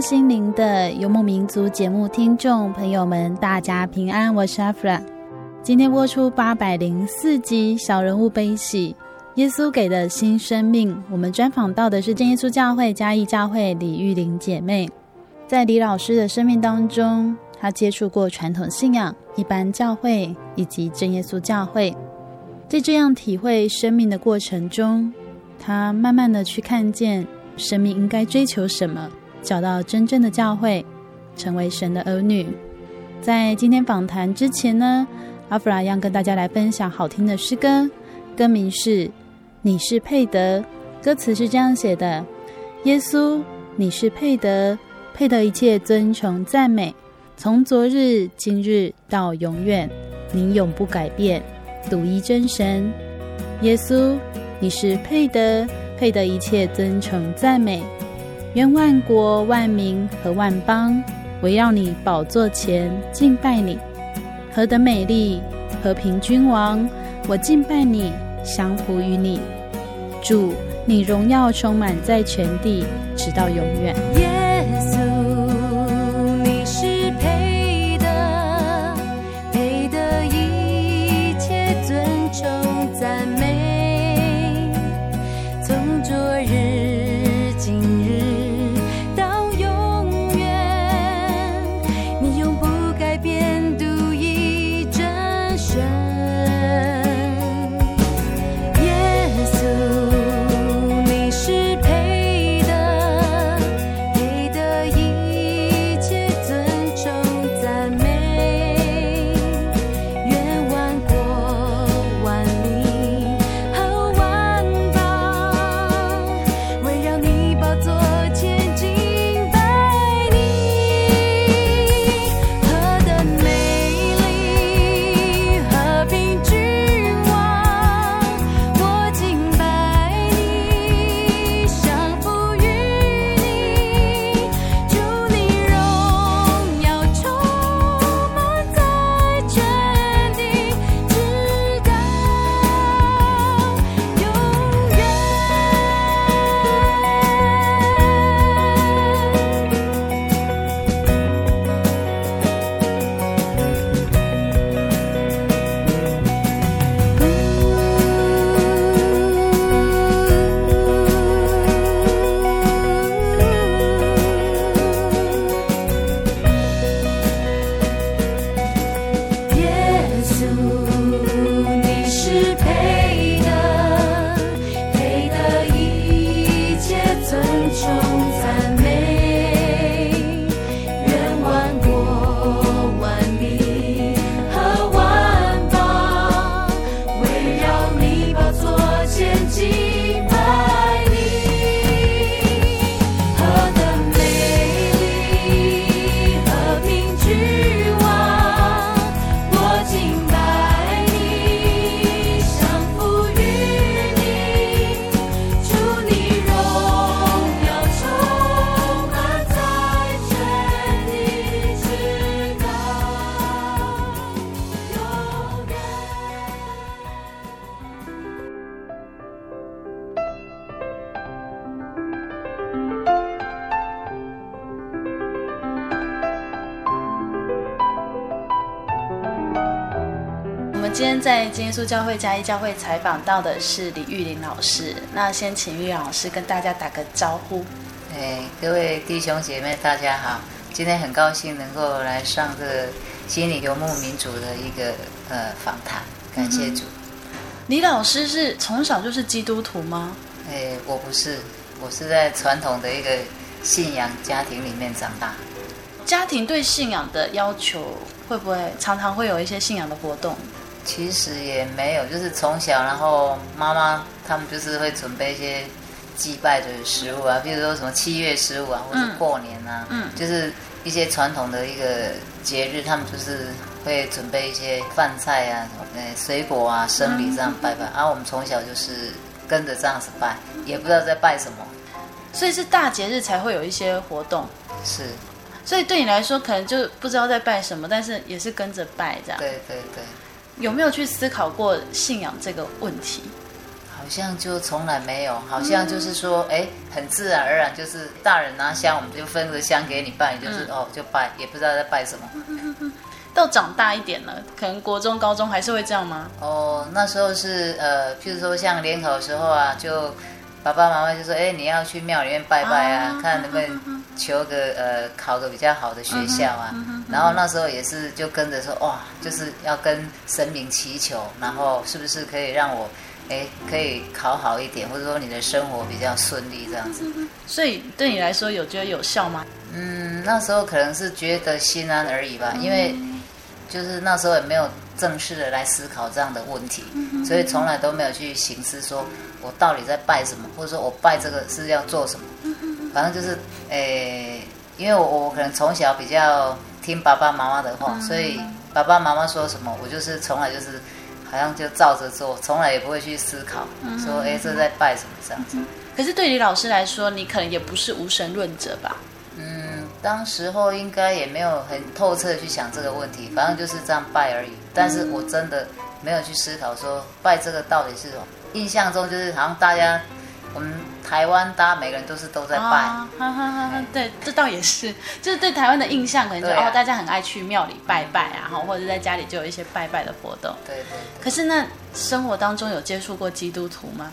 心灵的游牧民族节目听众朋友们，大家平安，我是阿弗拉。今天播出八百零四集《小人物悲喜》，耶稣给的新生命。我们专访到的是真耶稣教会嘉义教会李玉玲姐妹。在李老师的生命当中，她接触过传统信仰、一般教会以及真耶稣教会。在这样体会生命的过程中，她慢慢的去看见生命应该追求什么。找到真正的教会，成为神的儿女。在今天访谈之前呢，阿弗拉要跟大家来分享好听的诗歌，歌名是《你是配得》，歌词是这样写的：耶稣，你是配得，配得一切尊崇赞美，从昨日、今日到永远，你永不改变，独一真神。耶稣，你是配得，配得一切尊崇赞美。愿万国万民和万邦围绕你宝座前敬拜你，何等美丽！和平君王，我敬拜你，降服于你。主，你荣耀充满在全地，直到永远。稣教会嘉义教会采访到的是李玉林老师，那先请玉玲老师跟大家打个招呼。哎，各位弟兄姐妹，大家好！今天很高兴能够来上这个心理游牧民族的一个呃访谈，感谢主。嗯、李老师是从小就是基督徒吗？哎，我不是，我是在传统的一个信仰家庭里面长大。家庭对信仰的要求会不会常常会有一些信仰的活动？其实也没有，就是从小，然后妈妈他们就是会准备一些祭拜的食物啊，比如说什么七月十五啊，或者过年啊，嗯，就是一些传统的一个节日，他们就是会准备一些饭菜啊，呃，水果啊，生礼这样拜拜。然后我们从小就是跟着这样子拜，也不知道在拜什么，所以是大节日才会有一些活动。是。所以对你来说，可能就不知道在拜什么，但是也是跟着拜这样。对对对。有没有去思考过信仰这个问题？好像就从来没有，好像就是说，哎、嗯，很自然而然，就是大人拿香，我们就分个香给你拜，你就是、嗯、哦就拜，也不知道在拜什么。到长大一点了，可能国中、高中还是会这样吗？哦，那时候是呃，譬如说像联考的时候啊，就。爸爸妈妈就说：“哎，你要去庙里面拜拜啊，啊看能不能求个呃考个比较好的学校啊。嗯嗯”然后那时候也是就跟着说：“哇，就是要跟神明祈求，然后是不是可以让我哎可以考好一点，或者说你的生活比较顺利这样子。”所以对你来说有觉得有效吗？嗯，那时候可能是觉得心安而已吧，因为就是那时候也没有正式的来思考这样的问题，所以从来都没有去行思说。我到底在拜什么，或者说我拜这个是要做什么？反正就是，诶、欸，因为我我可能从小比较听爸爸妈妈的话，所以爸爸妈妈说什么，我就是从来就是好像就照着做，从来也不会去思考说，诶、欸，这在拜什么这样子。可是对于老师来说，你可能也不是无神论者吧？嗯，当时候应该也没有很透彻的去想这个问题，反正就是这样拜而已。但是我真的没有去思考说拜这个到底是什么。印象中就是好像大家，我们台湾大家每个人都是都在拜，啊、哈哈哈哈对，这倒也是，就是对台湾的印象可能就、啊、哦，大家很爱去庙里拜拜啊，哈，或者在家里就有一些拜拜的活动。对对，对。可是那生活当中有接触过基督徒吗？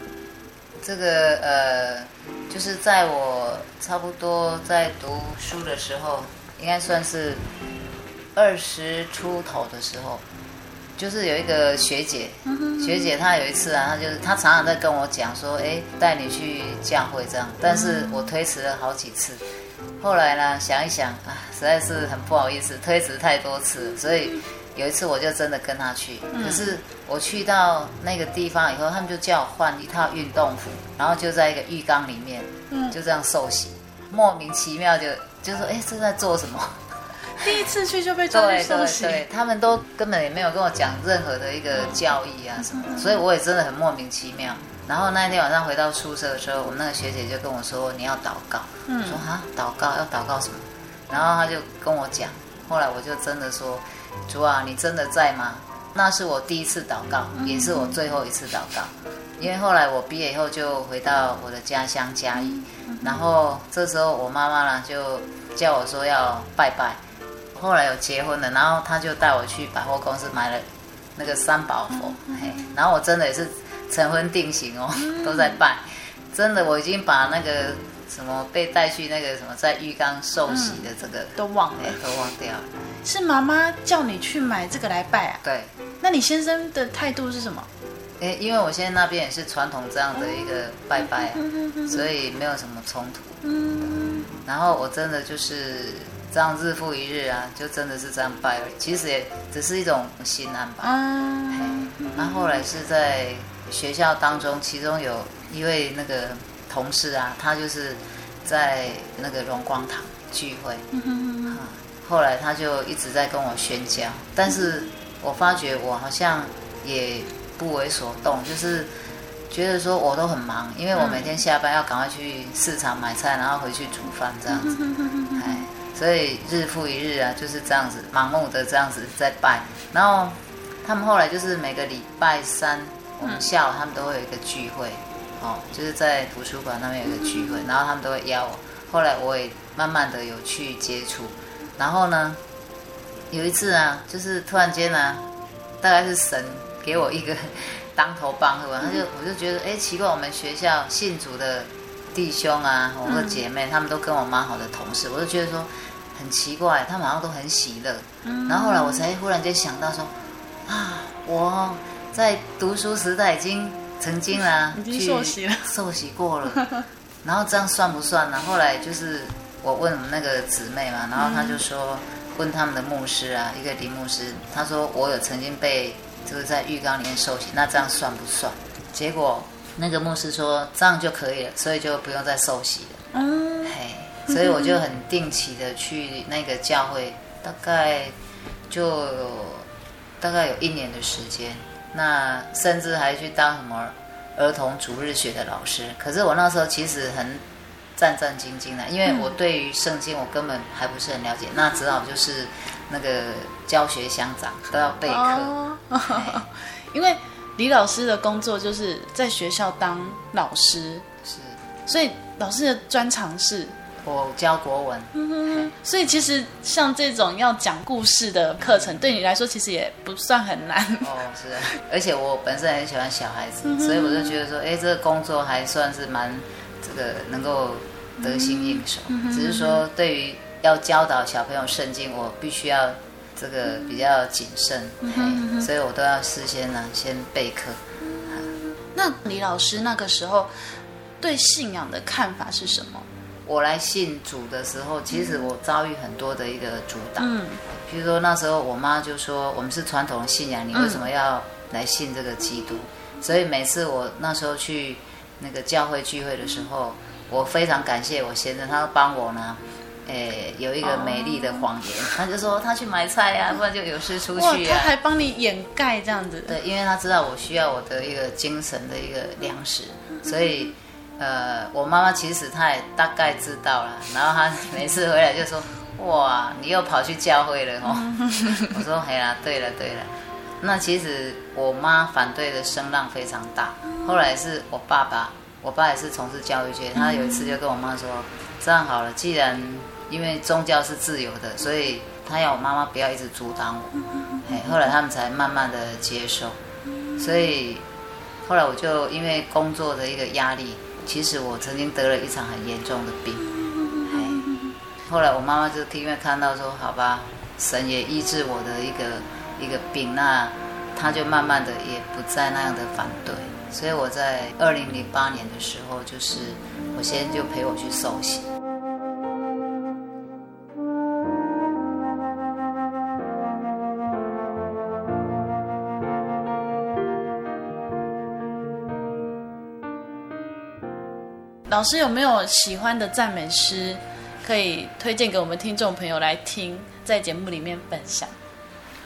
这个呃，就是在我差不多在读书的时候，应该算是二十出头的时候。就是有一个学姐，学姐她有一次啊，她就是她常常在跟我讲说，哎，带你去教会这样，但是我推迟了好几次，后来呢想一想啊，实在是很不好意思，推迟太多次，所以有一次我就真的跟她去，可是我去到那个地方以后，他们就叫我换一套运动服，然后就在一个浴缸里面，就这样受洗，莫名其妙就就说，哎，这在做什么？第一次去就被抓去受洗，对对对，他们都根本也没有跟我讲任何的一个教义啊什么的，所以我也真的很莫名其妙。然后那一天晚上回到宿舍的时候，我们那个学姐就跟我说：“你要祷告。”我说：“啊，祷告要祷告什么？”然后他就跟我讲。后来我就真的说：“主啊，你真的在吗？”那是我第一次祷告，也是我最后一次祷告。因为后来我毕业以后就回到我的家乡嘉义，然后这时候我妈妈呢就叫我说要拜拜。后来有结婚了，然后他就带我去百货公司买了那个三宝佛，嘿，然后我真的也是成婚定型哦，都在拜，真的我已经把那个什么被带去那个什么在浴缸受洗的这个、嗯、都忘了，都忘掉了。是妈妈叫你去买这个来拜啊？对。那你先生的态度是什么？诶，因为我现在那边也是传统这样的一个拜拜啊，所以没有什么冲突。嗯。然后我真的就是。这样日复一日啊，就真的是这样拜而已。其实也只是一种心安吧。嗯。那后来是在学校当中，其中有一位那个同事啊，他就是在那个荣光堂聚会。嗯哼。后来他就一直在跟我宣教，但是我发觉我好像也不为所动，就是觉得说我都很忙，因为我每天下班要赶快去市场买菜，然后回去煮饭这样子。哎。所以日复一日啊，就是这样子盲目的这样子在拜。然后他们后来就是每个礼拜三，我们下午他们都会有一个聚会，哦，就是在图书馆那边有一个聚会，然后他们都会邀我。后来我也慢慢的有去接触。然后呢，有一次啊，就是突然间呢、啊，大概是神给我一个 当头棒喝完，他就我就觉得哎奇怪，我们学校信主的弟兄啊，我的姐妹，他们都跟我蛮好的同事，我就觉得说很奇怪，他们好像都很喜乐。然后后来我才忽然间想到说啊，我在读书时代已经曾经啊，已经受洗了，受洗过了。然后这样算不算呢？后来就是我问我们那个姊妹嘛，然后她就说。问他们的牧师啊，一个林牧师，他说我有曾经被就是在浴缸里面受洗，那这样算不算？结果那个牧师说这样就可以了，所以就不用再受洗了。嗯，嘿，所以我就很定期的去那个教会，大概就有大概有一年的时间，那甚至还去当什么儿童主日学的老师。可是我那时候其实很。战战兢兢的，因为我对于圣经我根本还不是很了解，那只好就是那个教学乡长都要备课。因为李老师的工作就是在学校当老师，是，所以老师的专长是我教国文。所以其实像这种要讲故事的课程，对你来说其实也不算很难。哦，是啊，而且我本身很喜欢小孩子，嗯、所以我就觉得说，哎，这个工作还算是蛮。这个能够得心应手，嗯、只是说对于要教导小朋友圣经，我必须要这个比较谨慎，嗯、所以我都要事先呢先备课。那李老师那个时候对信仰的看法是什么？我来信主的时候，其实我遭遇很多的一个阻挡，嗯，比如说那时候我妈就说：“我们是传统信仰，你为什么要来信这个基督？”嗯、所以每次我那时候去。那个教会聚会的时候，我非常感谢我先生，他帮我呢，诶，有一个美丽的谎言，他就说他去买菜呀、啊，不然就有事出去啊。他还帮你掩盖这样子。对，因为他知道我需要我的一个精神的一个粮食，所以，呃，我妈妈其实她也大概知道了，然后她每次回来就说：“哇，你又跑去教会了哦。”我说：“哎呀，对了对了。”那其实我妈反对的声浪非常大，后来是我爸爸，我爸也是从事教育界，他有一次就跟我妈说：“这样好了，既然因为宗教是自由的，所以他要我妈妈不要一直阻挡我。”哎，后来他们才慢慢的接受，所以后来我就因为工作的一个压力，其实我曾经得了一场很严重的病。后来我妈妈就因为看到说：“好吧，神也医治我的一个。”一个病，那他就慢慢的也不再那样的反对，所以我在二零零八年的时候，就是我先就陪我去受洗。老师有没有喜欢的赞美诗可以推荐给我们听众朋友来听，在节目里面分享？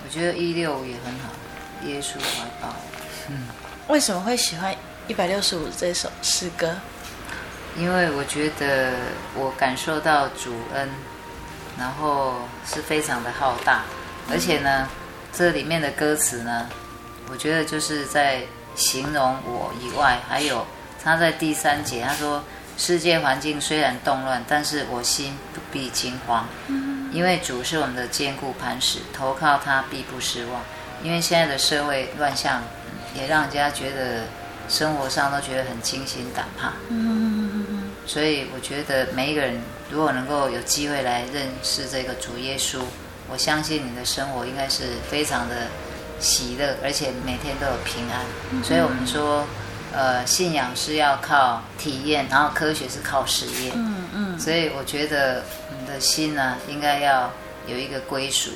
我觉得一六也很好，耶稣怀抱。嗯，为什么会喜欢一百六十五这首诗歌？因为我觉得我感受到主恩，然后是非常的浩大，而且呢，这里面的歌词呢，我觉得就是在形容我以外，还有他在第三节他说：“世界环境虽然动乱，但是我心不必惊慌。”因为主是我们的坚固磐石，投靠他必不失望。因为现在的社会乱象，也让人家觉得生活上都觉得很惊心胆怕。所以我觉得每一个人如果能够有机会来认识这个主耶稣，我相信你的生活应该是非常的喜乐，而且每天都有平安。所以我们说，呃，信仰是要靠体验，然后科学是靠实验。嗯嗯。所以我觉得。的心呢，应该要有一个归属，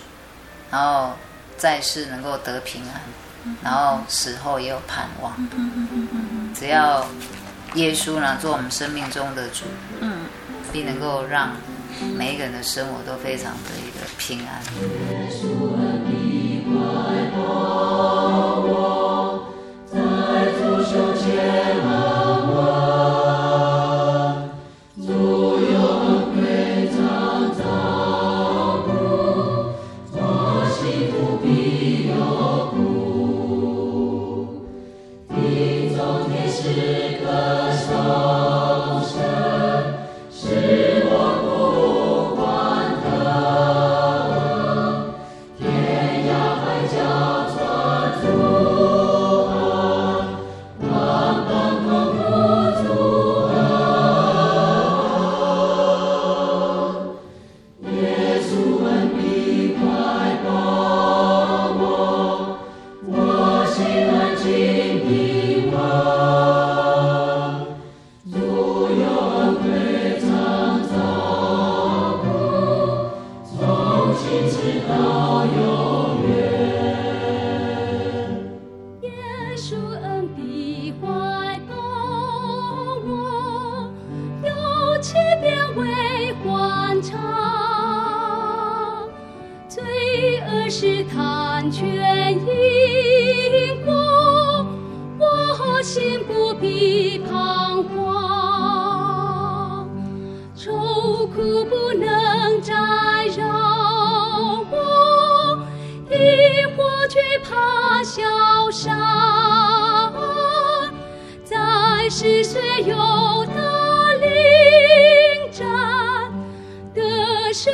然后在世能够得平安，然后死后也有盼望。只要耶稣呢做我们生命中的主，并能够让每一个人的生活都非常的一个平安。Yeah. 的彷徨愁苦不能再绕我萤火惧怕消散在世谁又打灵战的身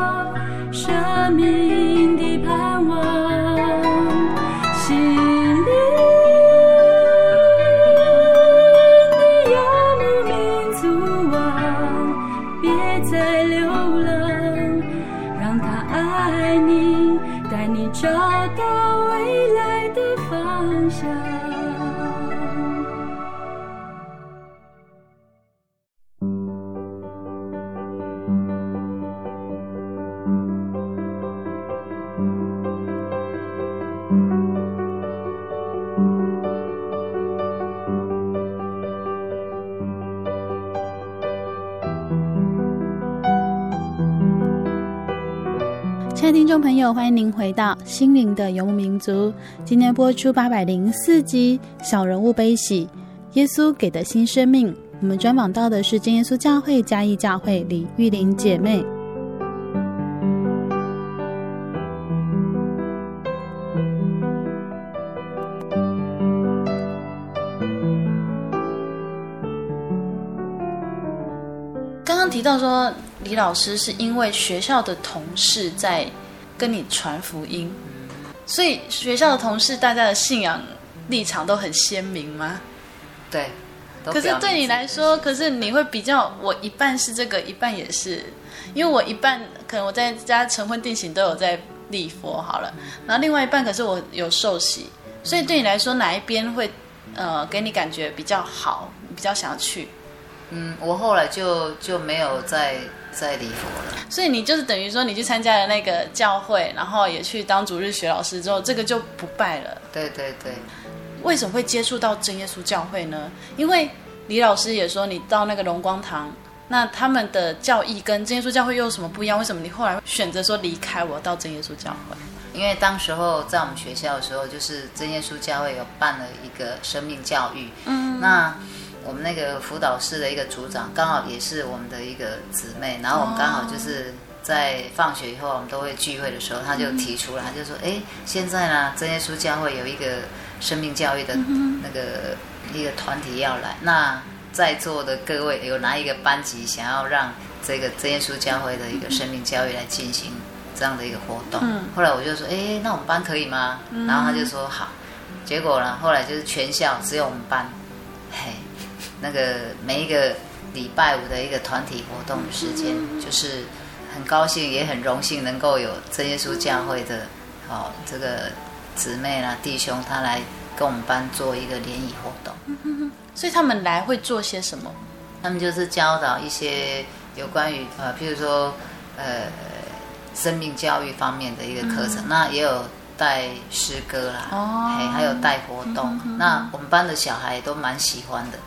欢迎您回到心灵的游牧民族。今天播出八百零四集《小人物悲喜》，耶稣给的新生命。我们专访到的是真耶稣教会嘉义教会李玉玲姐妹。刚刚提到说，李老师是因为学校的同事在跟你传福音，所以学校的同事大家的信仰立场都很鲜明吗？对。可是对你来说，可是你会比较，我一半是这个，一半也是，因为我一半可能我在家晨昏定型都有在立佛好了，然后另外一半可是我有受洗，所以对你来说哪一边会呃给你感觉比较好，比较想要去？嗯，我后来就就没有再再礼佛了。所以你就是等于说你去参加了那个教会，然后也去当主日学老师之后，这个就不拜了。对对对。为什么会接触到真耶稣教会呢？因为李老师也说，你到那个荣光堂，那他们的教义跟真耶稣教会又有什么不一样？为什么你后来选择说离开我到真耶稣教会？因为当时候在我们学校的时候，就是真耶稣教会有办了一个生命教育。嗯，那我们那个辅导室的一个组长刚好也是我们的一个姊妹，然后我们刚好就是在放学以后我们都会聚会的时候，他就提出来，他就说：“哎，现在呢，真耶稣教会有一个。”生命教育的那个一个团体要来，那在座的各位有哪一个班级想要让这个真耶稣教会的一个生命教育来进行这样的一个活动？后来我就说，哎，那我们班可以吗？然后他就说好。结果呢，后来就是全校只有我们班，嘿，那个每一个礼拜五的一个团体活动的时间，就是很高兴也很荣幸能够有真耶稣教会的，哦，这个。姊妹啦，弟兄，他来跟我们班做一个联谊活动，所以他们来会做些什么？他们就是教导一些有关于呃，譬如说呃，生命教育方面的一个课程。嗯、那也有带诗歌啦，哦，还有带活动。嗯、那我们班的小孩都蛮喜欢的，嗯、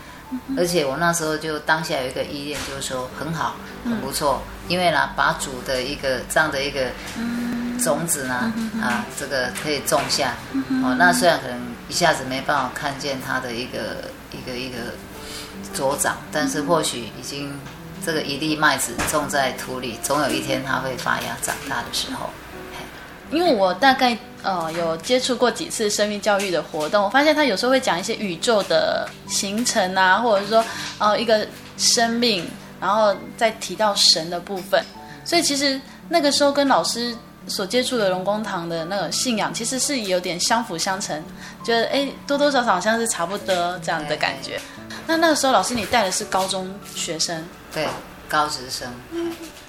而且我那时候就当下有一个意念，就是说很好，很不错，嗯、因为呢，把主的一个这样的一个。嗯种子呢，啊，这个可以种下，哦，那虽然可能一下子没办法看见它的一个一个一个茁长，但是或许已经这个一粒麦子种在土里，总有一天它会发芽长大的时候。因为我大概呃有接触过几次生命教育的活动，我发现他有时候会讲一些宇宙的形成啊，或者是说呃一个生命，然后再提到神的部分，所以其实那个时候跟老师。所接触的龙光堂的那个信仰，其实是有点相辅相成，觉得哎，多多少少好像是差不多这样的感觉。那那个时候，老师你带的是高中学生，对，高职生，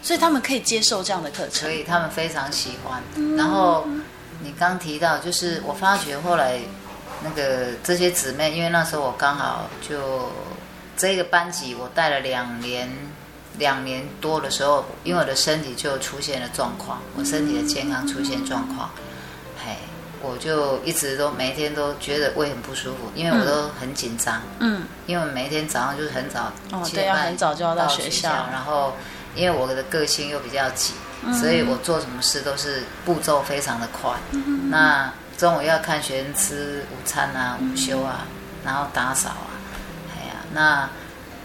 所以他们可以接受这样的课程，所以他们非常喜欢。然后你刚提到，就是我发觉后来那个这些姊妹，因为那时候我刚好就这个班级我带了两年。两年多的时候，因为我的身体就出现了状况，我身体的健康出现状况，嘿，我就一直都每天都觉得胃很不舒服，因为我都很紧张，嗯，因为每天早上就是很早，哦，对，要很早就要到学校，然后因为我的个性又比较急，所以我做什么事都是步骤非常的快，那中午要看学生吃午餐啊、午休啊，然后打扫啊，哎呀，那。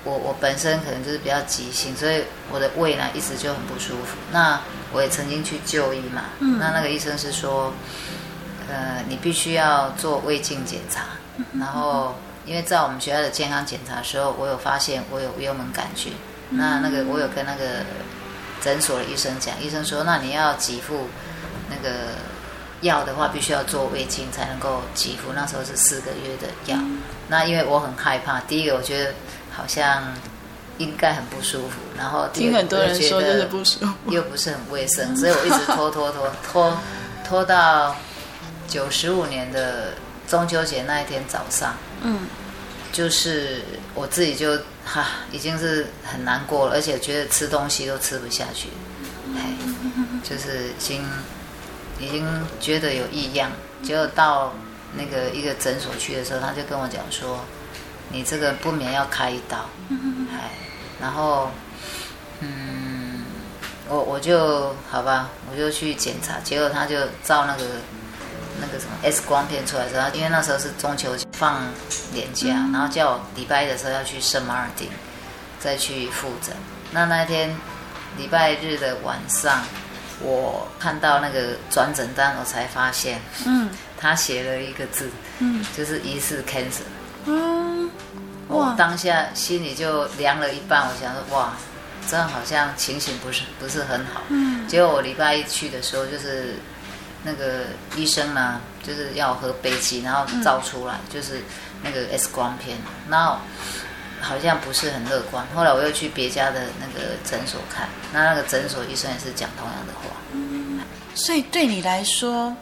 我我本身可能就是比较急性，所以我的胃呢一直就很不舒服。那我也曾经去就医嘛，嗯、那那个医生是说，呃，你必须要做胃镜检查。然后因为在我们学校的健康检查的时候，我有发现我有幽门杆菌。那那个我有跟那个诊所的医生讲，医生说，那你要给付那个药的话，必须要做胃镜才能够给付。那时候是四个月的药。那因为我很害怕，第一个我觉得。好像应该很不舒服，然后听很多人说就是不舒服，又不是很卫生，所以我一直拖拖拖拖 拖到九十五年的中秋节那一天早上，嗯，就是我自己就哈已经是很难过了，而且觉得吃东西都吃不下去，哎，就是已经已经觉得有异样，结果到那个一个诊所去的时候，他就跟我讲说。你这个不免要开一刀，哎，然后，嗯，我我就好吧，我就去检查，结果他就照那个那个什么 X 光片出来之后，因为那时候是中秋节放年假，然后叫我礼拜一的时候要去圣马尔丁再去复诊。那那天礼拜日的晚上，我看到那个转诊单，我才发现，嗯，他写了一个字，嗯，就是疑似 cancer，嗯，我当下心里就凉了一半，我想说，哇，这样好像情形不是不是很好，嗯，结果我礼拜一去的时候，就是那个医生呢，就是要喝杯剂，然后照出来就是那个 X 光片，然后。好像不是很乐观。后来我又去别家的那个诊所看，那那个诊所医生也是讲同样的话。嗯，所以对你来说，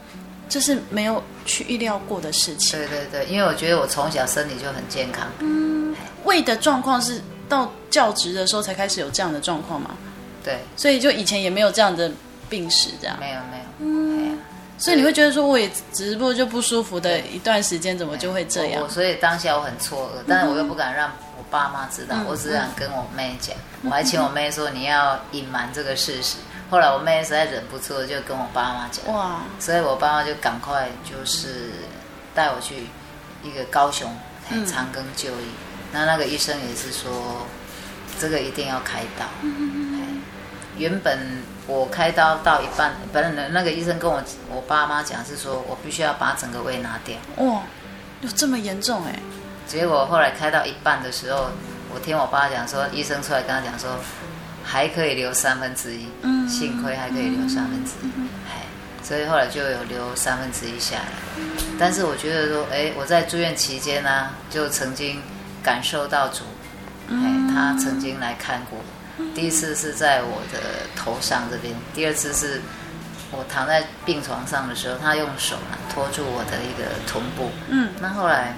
这是没有去预料过的事情。对对对，因为我觉得我从小身体就很健康。嗯，胃的状况是到教职的时候才开始有这样的状况吗？对，所以就以前也没有这样的病史，这样。没有没有。嗯。所以你会觉得说，我也直播就不舒服的一段时间，怎么就会这样？我，所以当下我很错愕，但是我又不敢让我爸妈知道，嗯、我只想跟我妹讲。嗯、我还请我妹说，你要隐瞒这个事实。后来我妹实在忍不住，就跟我爸妈讲。哇！所以我爸妈就赶快就是带我去一个高雄长庚就医。那、嗯、那个医生也是说，这个一定要开刀。嗯、原本。我开刀到一半，本来那个医生跟我我爸妈讲是说，我必须要把整个胃拿掉。哦，有这么严重哎？结果后来开到一半的时候，我听我爸讲说，医生出来跟他讲说，还可以留三分之一，嗯，幸亏还可以留三分之一，哎，所以后来就有留三分之一下来。但是我觉得说，哎，我在住院期间呢，就曾经感受到主，哎，他曾经来看过。第一次是在我的头上这边，第二次是我躺在病床上的时候，他用手呢托住我的一个臀部。嗯，那后来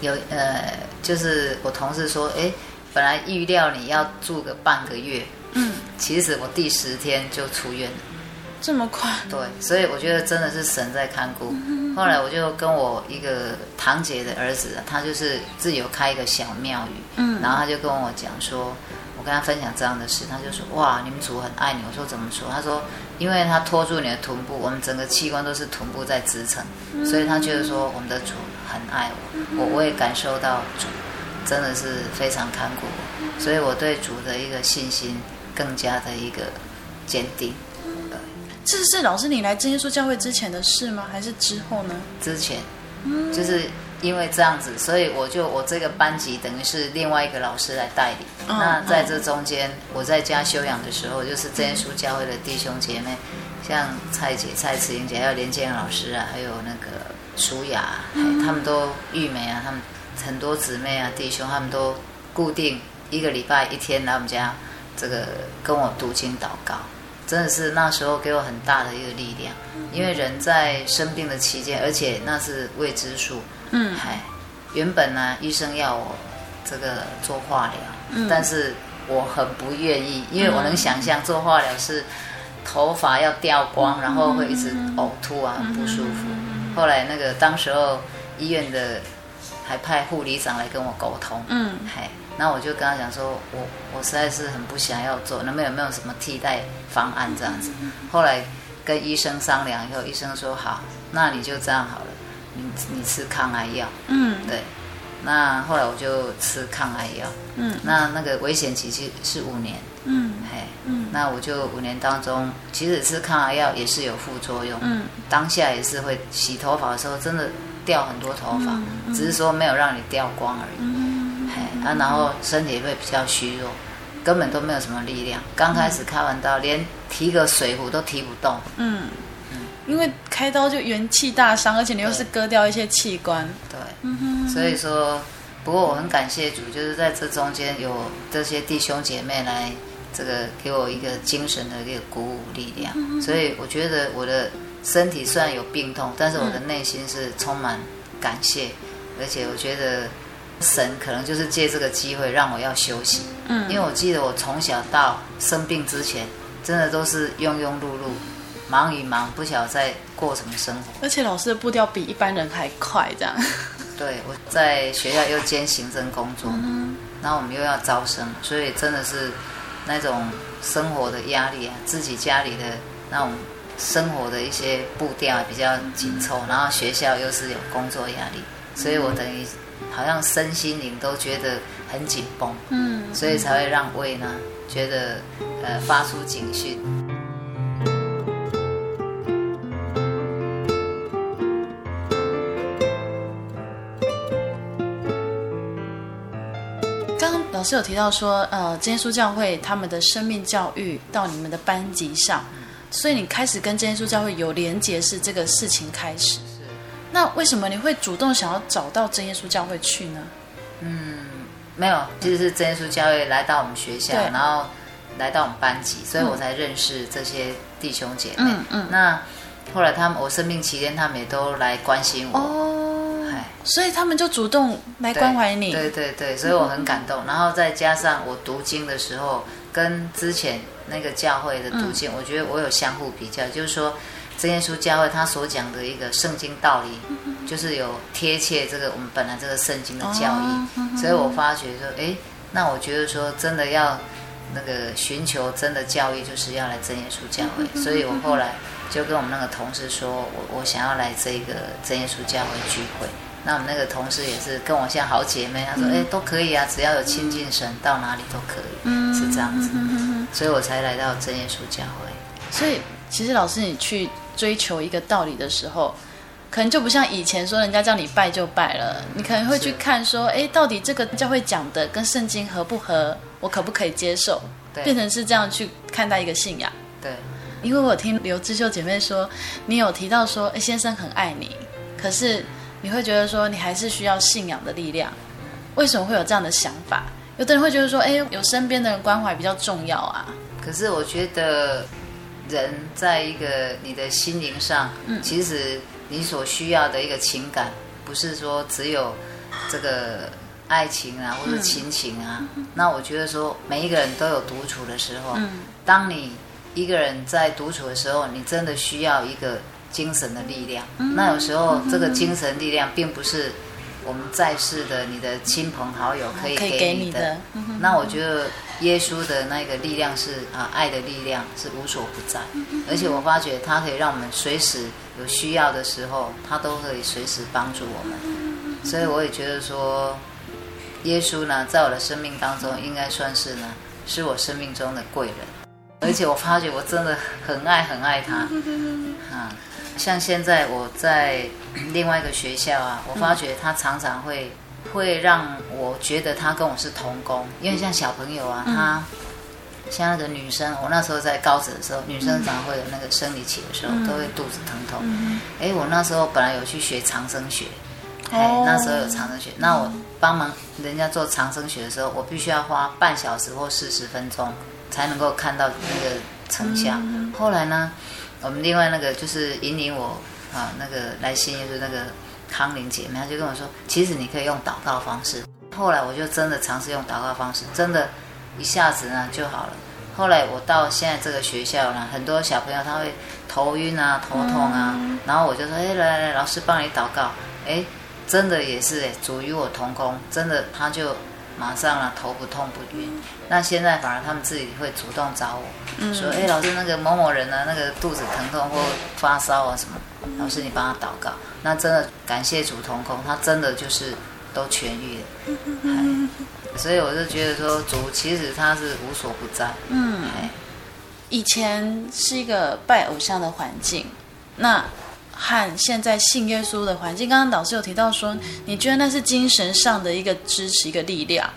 有呃，就是我同事说，哎，本来预料你要住个半个月，嗯，其实我第十天就出院了。这么快？对，所以我觉得真的是神在看顾。嗯、后来我就跟我一个堂姐的儿子，他就是自己有开一个小庙宇，嗯，然后他就跟我讲说。跟他分享这样的事，他就说：“哇，你们主很爱你。”我说：“怎么说？”他说：“因为他托住你的臀部，我们整个器官都是臀部在支撑，所以他觉得说我们的主很爱我。我我也感受到主真的是非常看顾我，所以我对主的一个信心更加的一个坚定。”对，这是老师你来真耶稣教会之前的事吗？还是之后呢？之前，就是。因为这样子，所以我就我这个班级等于是另外一个老师来带领。Oh, 那在这中间，我在家休养的时候，就是真耶稣教会的弟兄姐妹，像蔡姐、蔡慈英姐，还有连建老师啊，还有那个舒雅，他们都玉梅啊，他们很多姊妹啊、弟兄，他们都固定一个礼拜一天来我们家，这个跟我读经祷告，真的是那时候给我很大的一个力量。因为人在生病的期间，而且那是未知数。嗯，嗨，原本呢，医生要我这个做化疗，嗯，但是我很不愿意，因为我能想象做化疗是头发要掉光，然后会一直呕吐啊，很不舒服。后来那个当时候医院的还派护理长来跟我沟通，嗯，嗨，那我就跟他讲说，我我实在是很不想要做，那么有没有什么替代方案这样子？后来跟医生商量以后，医生说好，那你就这样好了。你你吃抗癌药，嗯，对，那后来我就吃抗癌药，嗯，那那个危险期是是五年，嗯，嘿，嗯，那我就五年当中，其实吃抗癌药也是有副作用，嗯，当下也是会洗头发的时候真的掉很多头发，嗯嗯、只是说没有让你掉光而已，嗯，嘿，啊，然后身体会比较虚弱，根本都没有什么力量，刚开始开完刀连提个水壶都提不动，嗯。因为开刀就元气大伤，而且你又是割掉一些器官。对，对，所以说，不过我很感谢主，就是在这中间有这些弟兄姐妹来，这个给我一个精神的一个鼓舞力量。所以我觉得我的身体虽然有病痛，但是我的内心是充满感谢，而且我觉得神可能就是借这个机会让我要休息。嗯，因为我记得我从小到生病之前，真的都是庸庸碌碌。忙与忙，不晓得在过什么生活。而且老师的步调比一般人还快，这样。对，我在学校又兼行政工作，嗯、然后我们又要招生，所以真的是那种生活的压力啊，自己家里的那种生活的一些步调比较紧凑，然后学校又是有工作压力，所以我等于好像身心灵都觉得很紧绷，嗯，所以才会让胃呢觉得呃发出警讯。师有提到说，呃，真耶稣教会他们的生命教育到你们的班级上，所以你开始跟真耶稣教会有连结，是这个事情开始。是。那为什么你会主动想要找到真耶稣教会去呢？嗯，没有，其实是真耶稣教会来到我们学校，然后来到我们班级，所以我才认识这些弟兄姐妹。嗯嗯。那后来他们我生病期间，他们也都来关心我。哦。所以他们就主动来关怀你，对对对，所以我很感动。然后再加上我读经的时候，跟之前那个教会的读经，我觉得我有相互比较，就是说真耶稣教会他所讲的一个圣经道理，就是有贴切这个我们本来这个圣经的教义。所以我发觉说，哎，那我觉得说真的要那个寻求真的教义，就是要来真耶稣教会。所以我后来就跟我们那个同事说，我我想要来这个真耶稣教会聚会。那我们那个同事也是跟我像好姐妹，她说：“哎，都可以啊，只要有亲近神，到哪里都可以，是这样子。”所以我才来到真耶稣教会。所以，其实老师，你去追求一个道理的时候，可能就不像以前说人家叫你拜就拜了，你可能会去看说：“哎，到底这个教会讲的跟圣经合不合？我可不可以接受？”变成是这样去看待一个信仰。对，因为我听刘知秀姐妹说，你有提到说：“哎，先生很爱你，可是。”你会觉得说，你还是需要信仰的力量，为什么会有这样的想法？有的人会觉得说，哎，有身边的人关怀比较重要啊。可是我觉得，人在一个你的心灵上，嗯，其实你所需要的一个情感，不是说只有这个爱情啊，或者亲情啊。嗯，那我觉得说，每一个人都有独处的时候。嗯，当你一个人在独处的时候，你真的需要一个。精神的力量，那有时候这个精神力量并不是我们在世的你的亲朋好友可以给你的。那我觉得耶稣的那个力量是啊，爱的力量是无所不在，而且我发觉他可以让我们随时有需要的时候，他都可以随时帮助我们。所以我也觉得说，耶稣呢，在我的生命当中应该算是呢，是我生命中的贵人，而且我发觉我真的很爱很爱他。啊。像现在我在另外一个学校啊，我发觉他常常会会让我觉得他跟我是同工，因为像小朋友啊，他像那个女生，我那时候在高职的时候，女生常会有那个生理期的时候，都会肚子疼痛。哎，我那时候本来有去学长生学，哎，那时候有长生学，那我帮忙人家做长生学的时候，我必须要花半小时或四十分钟才能够看到那个成效。后来呢？我们另外那个就是引领我啊，那个来信就是那个康玲姐妹，她就跟我说，其实你可以用祷告方式。后来我就真的尝试用祷告方式，真的，一下子呢就好了。后来我到现在这个学校呢，很多小朋友他会头晕啊、头痛啊，然后我就说，哎，来来来，老师帮你祷告。哎，真的也是哎，主与我同工，真的他就。马上了，头不痛不晕。那现在反而他们自己会主动找我，嗯、说：“哎，老师，那个某某人呢，那个肚子疼痛或发烧啊什么，老师你帮他祷告。”那真的感谢主同工，他真的就是都痊愈了。嗯、所以我就觉得说，主其实他是无所不在。嗯，以前是一个拜偶像的环境，那。和现在信耶稣的环境，刚刚老师有提到说，你觉得那是精神上的一个支持，一个力量。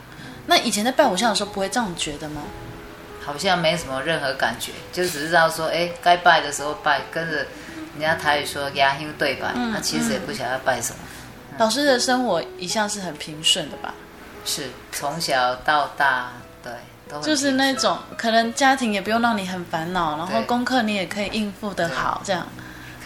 那以前在拜偶像的时候，不会这样觉得吗？好像没什么任何感觉，就只知道说，哎，该拜的时候拜，跟着人家台语说牙兄对拜，那、嗯、其实也不晓得要拜什么。嗯、老师的生活一向是很平顺的吧？是，从小到大，对，都就是那种可能家庭也不用让你很烦恼，然后功课你也可以应付得好，这样。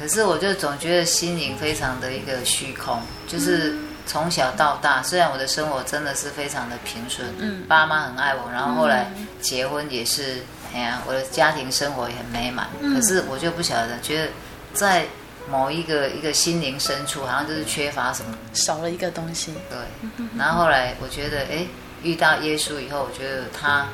可是我就总觉得心灵非常的一个虚空，就是从小到大，虽然我的生活真的是非常的平顺，嗯，爸妈很爱我，然后后来结婚也是，哎呀，我的家庭生活也很美满，可是我就不晓得，觉得在某一个一个心灵深处，好像就是缺乏什么，少了一个东西。对，然后后来我觉得，哎，遇到耶稣以后，我觉得他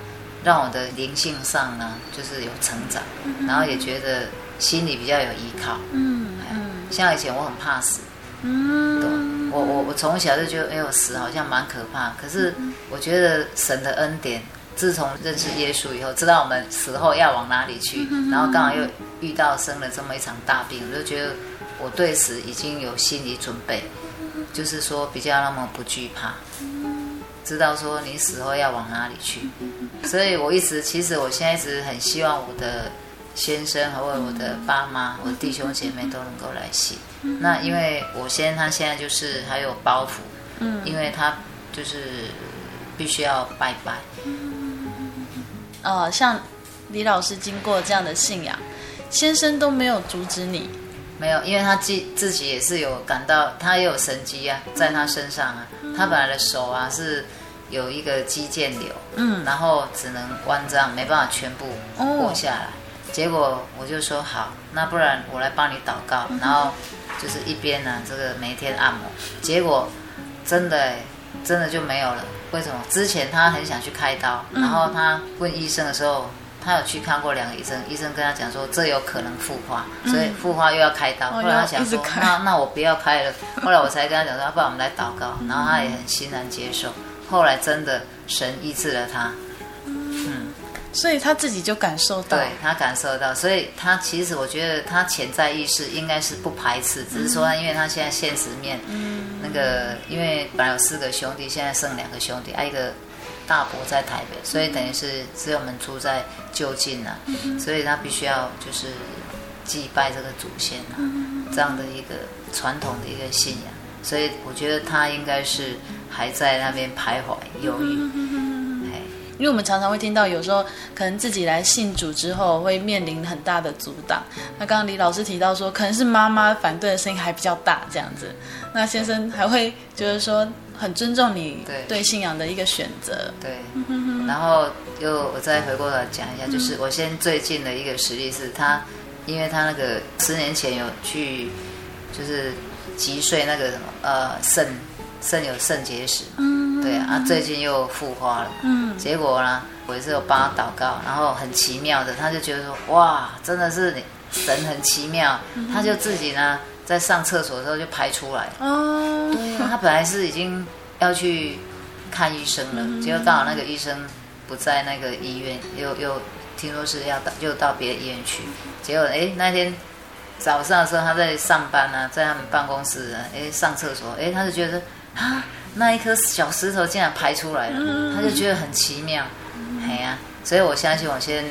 让我的灵性上呢，就是有成长，然后也觉得心里比较有依靠。嗯哎像以前我很怕死，嗯。对我我我从小就觉得，哎呦，死好像蛮可怕。可是我觉得神的恩典，自从认识耶稣以后，知道我们死后要往哪里去，然后刚好又遇到生了这么一场大病，我就觉得我对死已经有心理准备，就是说比较那么不惧怕，知道说你死后要往哪里去。所以我一直，其实我现在一直很希望我的先生和我的爸妈、我的弟兄姐妹都能够来信。那因为我先生他现在就是还有包袱，嗯。因为他就是必须要拜拜，呃，像李老师经过这样的信仰，先生都没有阻止你。没有，因为他自自己也是有感到，他也有神机啊，在他身上啊，他本来的手啊是有一个肌腱瘤，嗯。然后只能弯这样，没办法全部握下来。结果我就说好，那不然我来帮你祷告，然后就是一边呢这个每天按摩，结果真的哎，真的就没有了。为什么？之前他很想去开刀，然后他问医生的时候，他有去看过两个医生，医生跟他讲说这有可能复发，所以复发又要开刀。后来他想说，那那我不要开了。后来我才跟他讲说，要不然我们来祷告，然后他也很欣然接受。后来真的神医治了他。所以他自己就感受到，对他感受到，所以他其实我觉得他潜在意识应该是不排斥，只是说因为他现在现实面，那个因为本来有四个兄弟，现在剩两个兄弟，还有一个大伯在台北，所以等于是只有我们住在就近啊，所以他必须要就是祭拜这个祖先啊，这样的一个传统的一个信仰，所以我觉得他应该是还在那边徘徊犹豫。哎因为我们常常会听到，有时候可能自己来信主之后，会面临很大的阻挡。那刚刚李老师提到说，可能是妈妈反对的声音还比较大，这样子。那先生还会觉得说，很尊重你对对信仰的一个选择。对，然后又我再回过头来讲一下，就是我先最近的一个实例是他，因为他那个十年前有去，就是击碎那个什么呃肾肾有肾结石嘛。对啊，最近又复发了。嗯，结果呢，我也是有帮他祷告，然后很奇妙的，他就觉得说，哇，真的是你神很奇妙，他就自己呢在上厕所的时候就排出来。哦，对啊，他本来是已经要去看医生了，结果刚好那个医生不在那个医院，又又听说是要到又到别的医院去，结果哎那天早上的时候他在上班呢、啊，在他们办公室啊，哎上厕所，哎他就觉得啊。那一颗小石头竟然排出来了，他就觉得很奇妙，哎呀、啊，所以我相信我先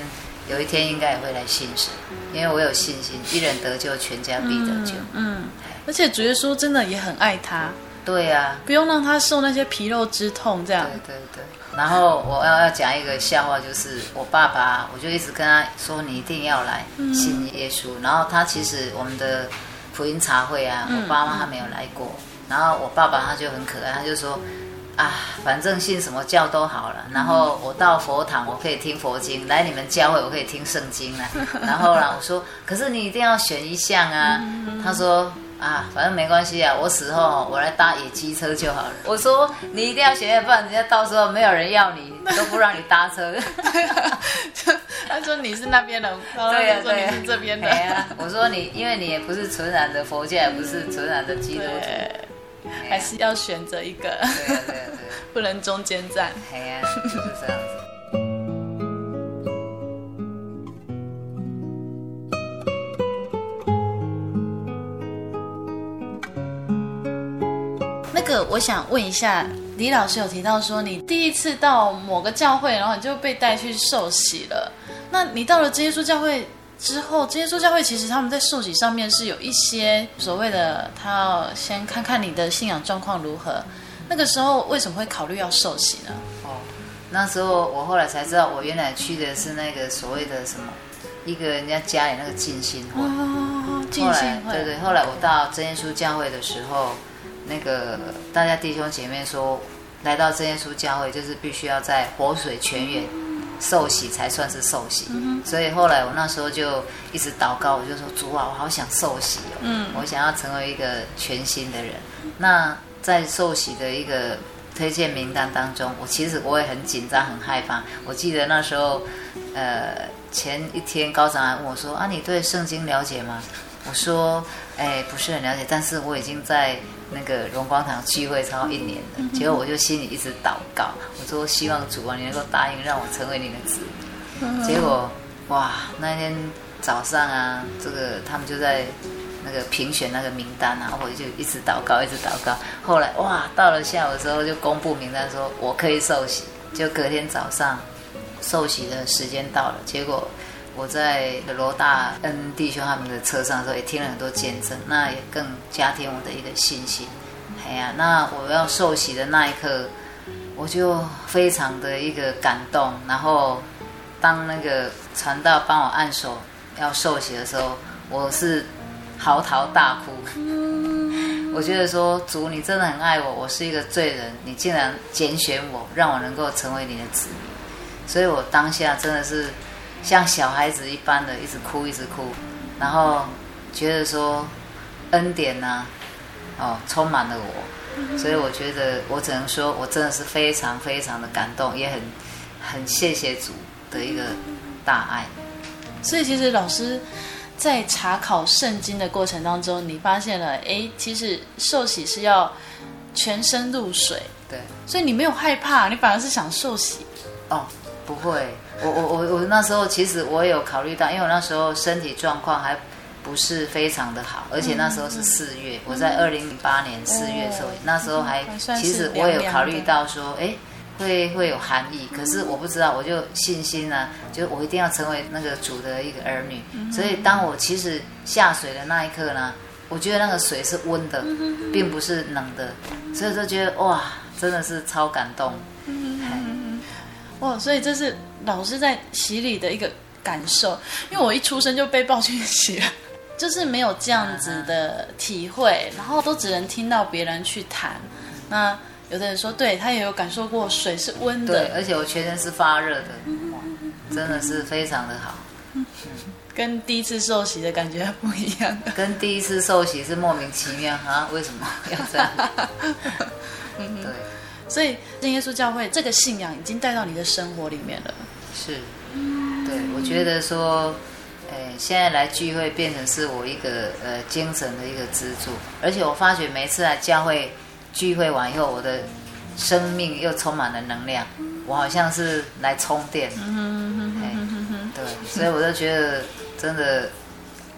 有一天应该也会来信神，因为我有信心，一人得救，全家必得救。嗯，而且主耶稣真的也很爱他，对呀、啊，不用让他受那些皮肉之痛，这样。对对对。然后我要要讲一个笑话，就是我爸爸，我就一直跟他说，你一定要来信耶稣。然后他其实我们的福音茶会啊，我爸妈他没有来过。然后我爸爸他就很可爱，他就说啊，反正信什么教都好了。然后我到佛堂我可以听佛经，来你们教会我可以听圣经了。然后呢，我说可是你一定要选一项啊。他说啊，反正没关系啊，我死后我来搭野鸡车就好了。我说你一定要选，不然人家到时候没有人要你，都不让你搭车。他说你是那边的，对呀、啊、对呀，你是这边的。啊，我说你，因为你也不是纯然的佛教，也不是纯然的基督徒。还是要选择一个，对啊对啊对，不能中间站。哎呀，就是这样子。那个，我想问一下，李老师有提到说，你第一次到某个教会，然后你就被带去受洗了。那你到了真耶稣教会之后，真耶稣教会其实他们在受洗上面是有一些所谓的，他要先看看你的信仰状况如何。那个时候为什么会考虑要受洗呢？哦，那时候我后来才知道，我原来去的是那个所谓的什么，一个人家家里那个静心会。哦，浸信会。对对，后来我到真耶稣教会的时候，那个大家弟兄姐妹说，来到真耶稣教会就是必须要在活水泉源受洗才算是受洗。嗯、所以后来我那时候就一直祷告，我就说主啊，我好想受洗哦，嗯，我想要成为一个全新的人。那在受洗的一个推荐名单当中，我其实我也很紧张、很害怕。我记得那时候，呃，前一天高长还问我说：“啊，你对圣经了解吗？”我说：“哎，不是很了解，但是我已经在那个荣光堂聚会超过一年了。结果我就心里一直祷告，我说希望主啊，你能够答应让我成为你的子民。结果哇，那天早上啊，这个他们就在。那个评选那个名单啊，我就一直祷告，一直祷告。后来哇，到了下午的时候就公布名单，说我可以受洗。就隔天早上受洗的时间到了，结果我在罗大恩弟兄他们的车上的时候，也听了很多见证，那也更加添我的一个信心。哎呀，那我要受洗的那一刻，我就非常的一个感动。然后当那个传道帮我按手要受洗的时候，我是。嚎啕大哭，我觉得说主，你真的很爱我，我是一个罪人，你竟然拣选我，让我能够成为你的子民，所以我当下真的是像小孩子一般的一直哭一直哭，然后觉得说恩典呢、啊，哦，充满了我，所以我觉得我只能说我真的是非常非常的感动，也很很谢谢主的一个大爱，所以其实老师。在查考圣经的过程当中，你发现了，哎，其实受洗是要全身入水，对，所以你没有害怕，你反而是想受洗。哦，不会，我我我我那时候其实我有考虑到，因为我那时候身体状况还不是非常的好，而且那时候是四月，嗯、我在二零零八年四月受洗，哦、那时候还，其实我有考虑到说，哎。会会有含义，可是我不知道，我就信心呢、啊，就我一定要成为那个主的一个儿女。所以当我其实下水的那一刻呢，我觉得那个水是温的，并不是冷的，所以就觉得哇，真的是超感动。哇，所以这是老师在洗礼的一个感受，因为我一出生就被抱去洗了，就是没有这样子的体会，然后都只能听到别人去谈那。有的人说，对，他也有感受过水是温的，对，而且我全身是发热的，哇，真的是非常的好，跟第一次受洗的感觉不一样。跟第一次受洗是莫名其妙啊，为什么要这样？嗯，对，所以真耶稣教会这个信仰已经带到你的生活里面了。是，对，我觉得说，哎，现在来聚会变成是我一个呃精神的一个支柱，而且我发觉每次来教会。聚会完以后，我的生命又充满了能量，我好像是来充电。对，所以我就觉得真的，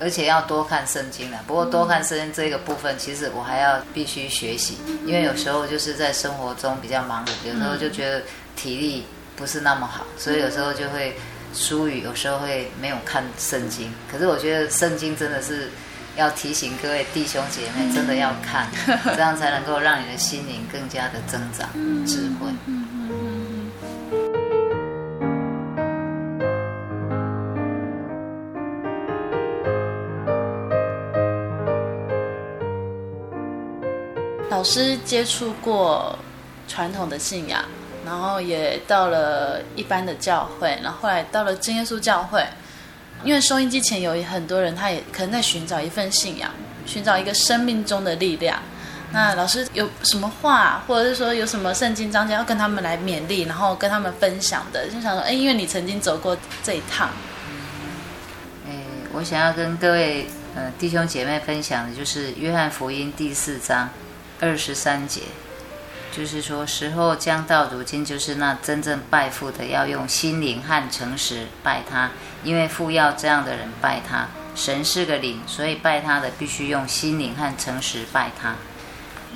而且要多看圣经了。不过多看圣经这个部分，其实我还要必须学习，因为有时候就是在生活中比较忙碌，有时候就觉得体力不是那么好，所以有时候就会疏于，有时候会没有看圣经。可是我觉得圣经真的是。要提醒各位弟兄姐妹，真的要看，这样才能够让你的心灵更加的增长智慧。老师接触过传统的信仰，然后也到了一般的教会，然后后来到了真耶稣教会。因为收音机前有很多人，他也可能在寻找一份信仰，寻找一个生命中的力量。那老师有什么话，或者是说有什么圣经章节要跟他们来勉励，然后跟他们分享的？就想说，哎，因为你曾经走过这一趟。哎，我想要跟各位呃弟兄姐妹分享的，就是约翰福音第四章二十三节。就是说，时候将到，如今就是那真正拜父的，要用心灵和诚实拜他，因为父要这样的人拜他。神是个灵，所以拜他的必须用心灵和诚实拜他。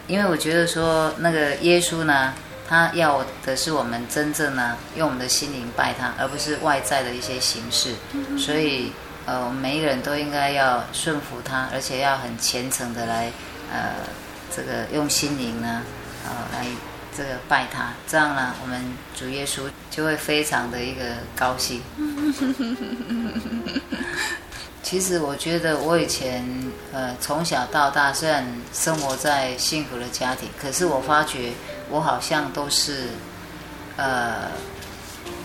因为我觉得说，那个耶稣呢，他要的是我们真正呢，用我们的心灵拜他，而不是外在的一些形式。所以，呃，我们每一个人都应该要顺服他，而且要很虔诚的来，呃，这个用心灵呢。呃，来这个拜他，这样呢，我们主耶稣就会非常的一个高兴。其实我觉得我以前呃从小到大，虽然生活在幸福的家庭，可是我发觉我好像都是呃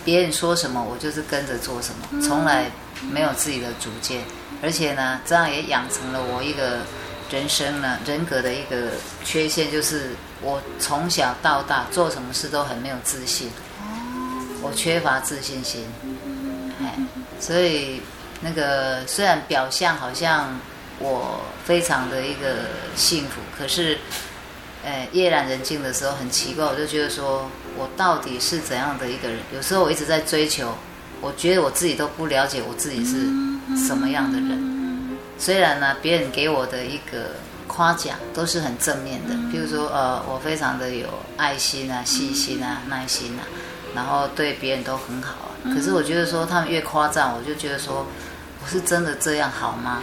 别人说什么我就是跟着做什么，从来没有自己的主见，而且呢，这样也养成了我一个人生呢，人格的一个缺陷就是，我从小到大做什么事都很没有自信，我缺乏自信心，哎，所以那个虽然表象好像我非常的一个幸福，可是，呃，夜阑人静的时候很奇怪，我就觉得说我到底是怎样的一个人？有时候我一直在追求，我觉得我自己都不了解我自己是什么样的人。虽然呢，别人给我的一个夸奖都是很正面的，比如说呃，我非常的有爱心啊、细心啊、耐心啊，然后对别人都很好啊。可是我觉得说他们越夸赞，我就觉得说我是真的这样好吗？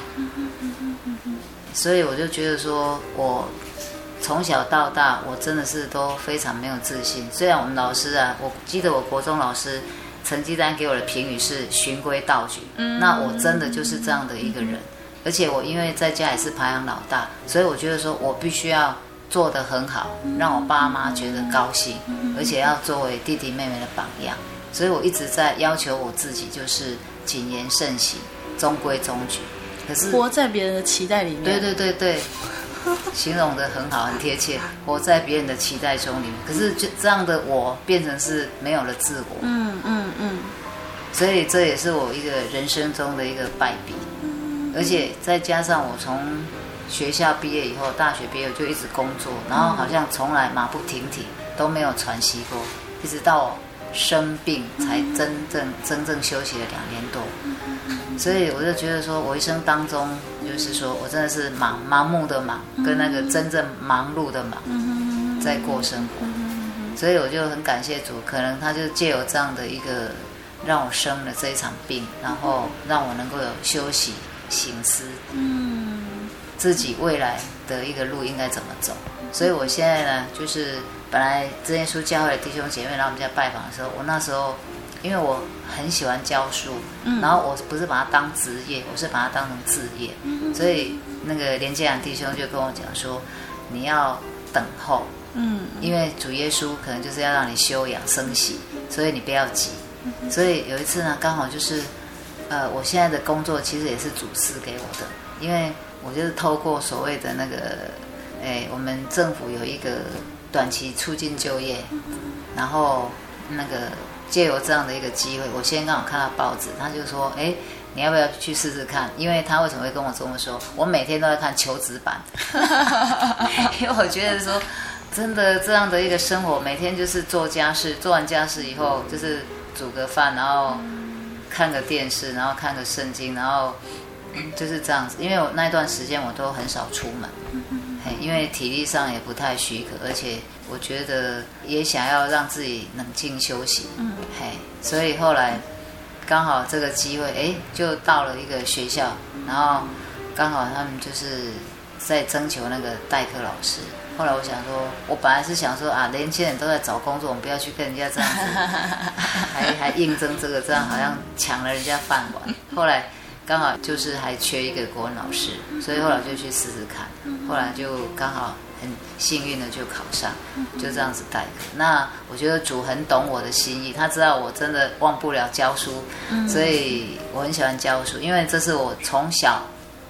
所以我就觉得说我从小到大，我真的是都非常没有自信。虽然我们老师啊，我记得我国中老师成绩单给我的评语是循规蹈矩，那我真的就是这样的一个人。而且我因为在家也是排行老大，所以我觉得说我必须要做得很好，让我爸妈觉得高兴，而且要作为弟弟妹妹的榜样。所以我一直在要求我自己，就是谨言慎行，中规中矩。可是活在别人的期待里面。对对对对，形容的很好，很贴切。活在别人的期待中里面，可是就这样的我变成是没有了自我。嗯嗯嗯。所以这也是我一个人生中的一个败笔。而且再加上我从学校毕业以后，大学毕业就一直工作，然后好像从来马不停蹄都没有喘息过，一直到生病才真正真正休息了两年多。所以我就觉得说，我一生当中就是说我真的是忙盲目的忙，跟那个真正忙碌的忙在过生活。所以我就很感谢主，可能他就借有这样的一个让我生了这一场病，然后让我能够有休息。省思，嗯，自己未来的一个路应该怎么走？所以我现在呢，就是本来这些书教会的弟兄姐妹来我们家拜访的时候，我那时候因为我很喜欢教书，嗯，然后我不是把它当职业，我是把它当成置业，嗯，所以那个连接阳弟兄就跟我讲说，你要等候，嗯，因为主耶稣可能就是要让你休养生息，所以你不要急。所以有一次呢，刚好就是。呃，我现在的工作其实也是主赐给我的，因为我就是透过所谓的那个，哎，我们政府有一个短期促进就业，然后那个借由这样的一个机会，我先刚好看到报纸，他就说，哎，你要不要去试试看？因为他为什么会跟我这么说？我每天都在看求职版，因为我觉得说，真的这样的一个生活，每天就是做家事，做完家事以后就是煮个饭，然后。看个电视，然后看个圣经，然后 就是这样子。因为我那段时间我都很少出门，嘿，因为体力上也不太许可，而且我觉得也想要让自己冷静休息，嘿，所以后来刚好这个机会，哎，就到了一个学校，然后刚好他们就是在征求那个代课老师。后来我想说，我本来是想说啊，年轻人都在找工作，我们不要去跟人家这样子，还还应征这个，这样好像抢了人家饭碗。后来刚好就是还缺一个国文老师，所以后来就去试试看。后来就刚好很幸运的就考上，就这样子代课。那我觉得主很懂我的心意，他知道我真的忘不了教书，所以我很喜欢教书，因为这是我从小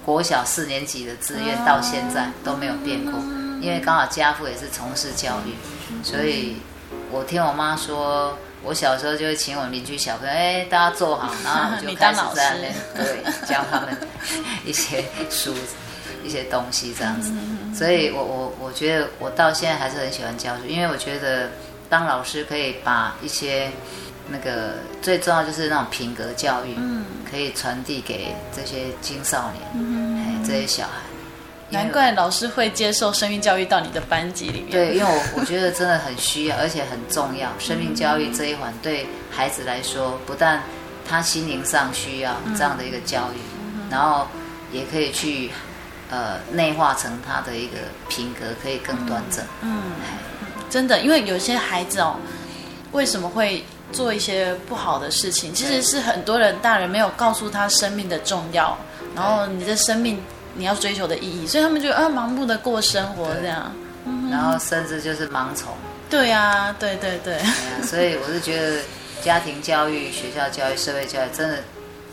国小四年级的志愿，到现在都没有变过。因为刚好家父也是从事教育，所以我听我妈说，我小时候就会请我们邻居小朋友，哎，大家坐好，然后我就 开始在那边对教他们一些书、一些东西这样子。所以我我我觉得我到现在还是很喜欢教书，因为我觉得当老师可以把一些那个最重要就是那种品格教育，可以传递给这些青少年，哎，这些小孩。难怪老师会接受生命教育到你的班级里面。对，因为我我觉得真的很需要，而且很重要。生命教育这一环对孩子来说，不但他心灵上需要这样的一个教育，然后也可以去呃内化成他的一个品格，可以更端正。嗯，真的，因为有些孩子哦，为什么会做一些不好的事情？其实是很多人大人没有告诉他生命的重要，然后你的生命。你要追求的意义，所以他们就啊盲目的过生活这样，然后甚至就是盲从。对呀，对对对。所以我是觉得家庭教育、学校教育、社会教育，真的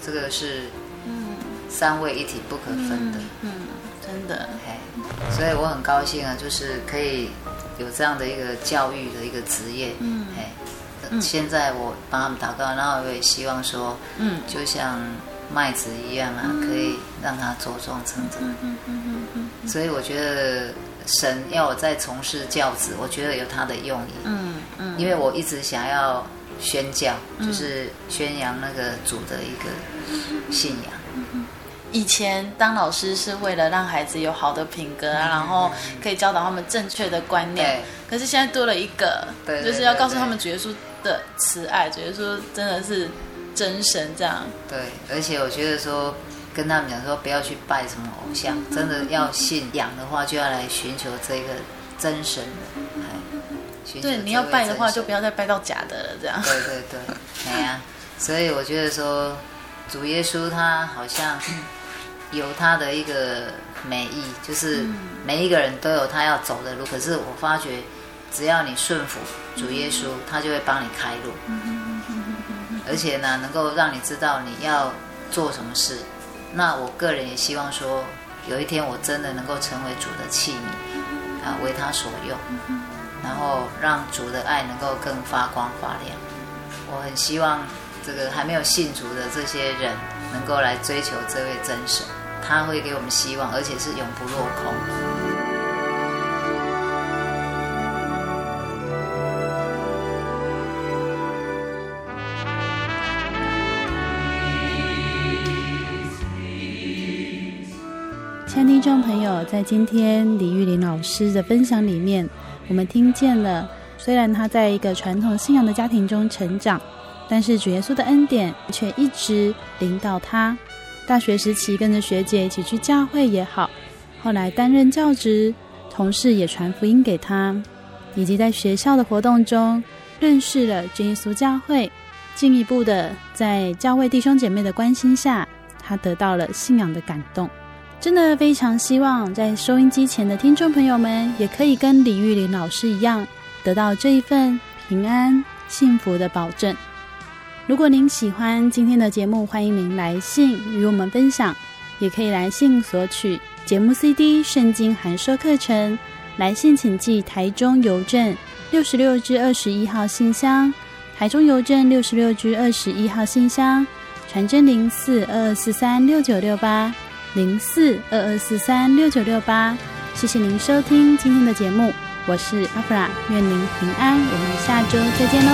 这个是嗯三位一体不可分的。嗯，真的。所以我很高兴啊，就是可以有这样的一个教育的一个职业。嗯，哎，现在我帮他们祷告，然后我也希望说，嗯，就像麦子一样啊，可以让它茁壮成长。嗯嗯嗯嗯。所以我觉得神要我再从事教子，我觉得有他的用意。嗯嗯。因为我一直想要宣教，就是宣扬那个主的一个信仰。以前当老师是为了让孩子有好的品格啊，然后可以教导他们正确的观念。可是现在多了一个，就是要告诉他们主耶稣的慈爱，主耶稣真的是真神这样。对，而且我觉得说跟他们讲说不要去拜什么偶像，真的要信仰的话，就要来寻求这个真神的。对，你要拜的话，就不要再拜到假的了，这样。对对对，哎呀，所以我觉得说主耶稣他好像。有他的一个美意，就是每一个人都有他要走的路。可是我发觉，只要你顺服主耶稣，他就会帮你开路。而且呢，能够让你知道你要做什么事。那我个人也希望说，有一天我真的能够成为主的器皿，啊，为他所用，然后让主的爱能够更发光发亮。我很希望这个还没有信主的这些人，能够来追求这位真神。他会给我们希望，而且是永不落空。在今天李玉林老师的分享里面，我们听见了，虽然他在一个传统信仰的家庭中成长，但是主耶稣的恩典却一直领导他。大学时期跟着学姐一起去教会也好，后来担任教职，同事也传福音给他，以及在学校的活动中认识了主耶稣教会，进一步的在教会弟兄姐妹的关心下，他得到了信仰的感动。真的非常希望在收音机前的听众朋友们，也可以跟李玉玲老师一样，得到这一份平安幸福的保证。如果您喜欢今天的节目，欢迎您来信与我们分享，也可以来信索取节目 CD、圣经函授课程。来信请寄台中邮政六十六至二十一号信箱，台中邮政六十六至二十一号信箱，传真零四二二四三六九六八零四二二四三六九六八。谢谢您收听今天的节目，我是阿弗拉，愿您平安，我们下周再见喽。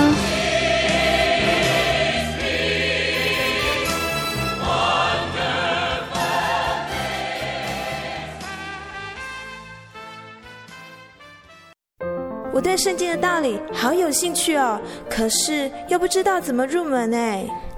我对圣经的道理好有兴趣哦，可是又不知道怎么入门哎。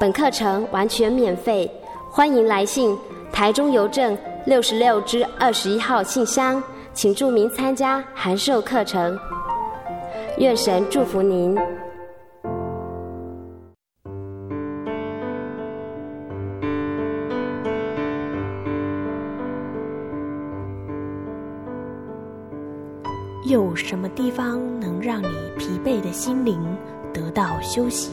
本课程完全免费，欢迎来信台中邮政六十六支二十一号信箱，请注明参加函授课程。愿神祝福您。有什么地方能让你疲惫的心灵得到休息？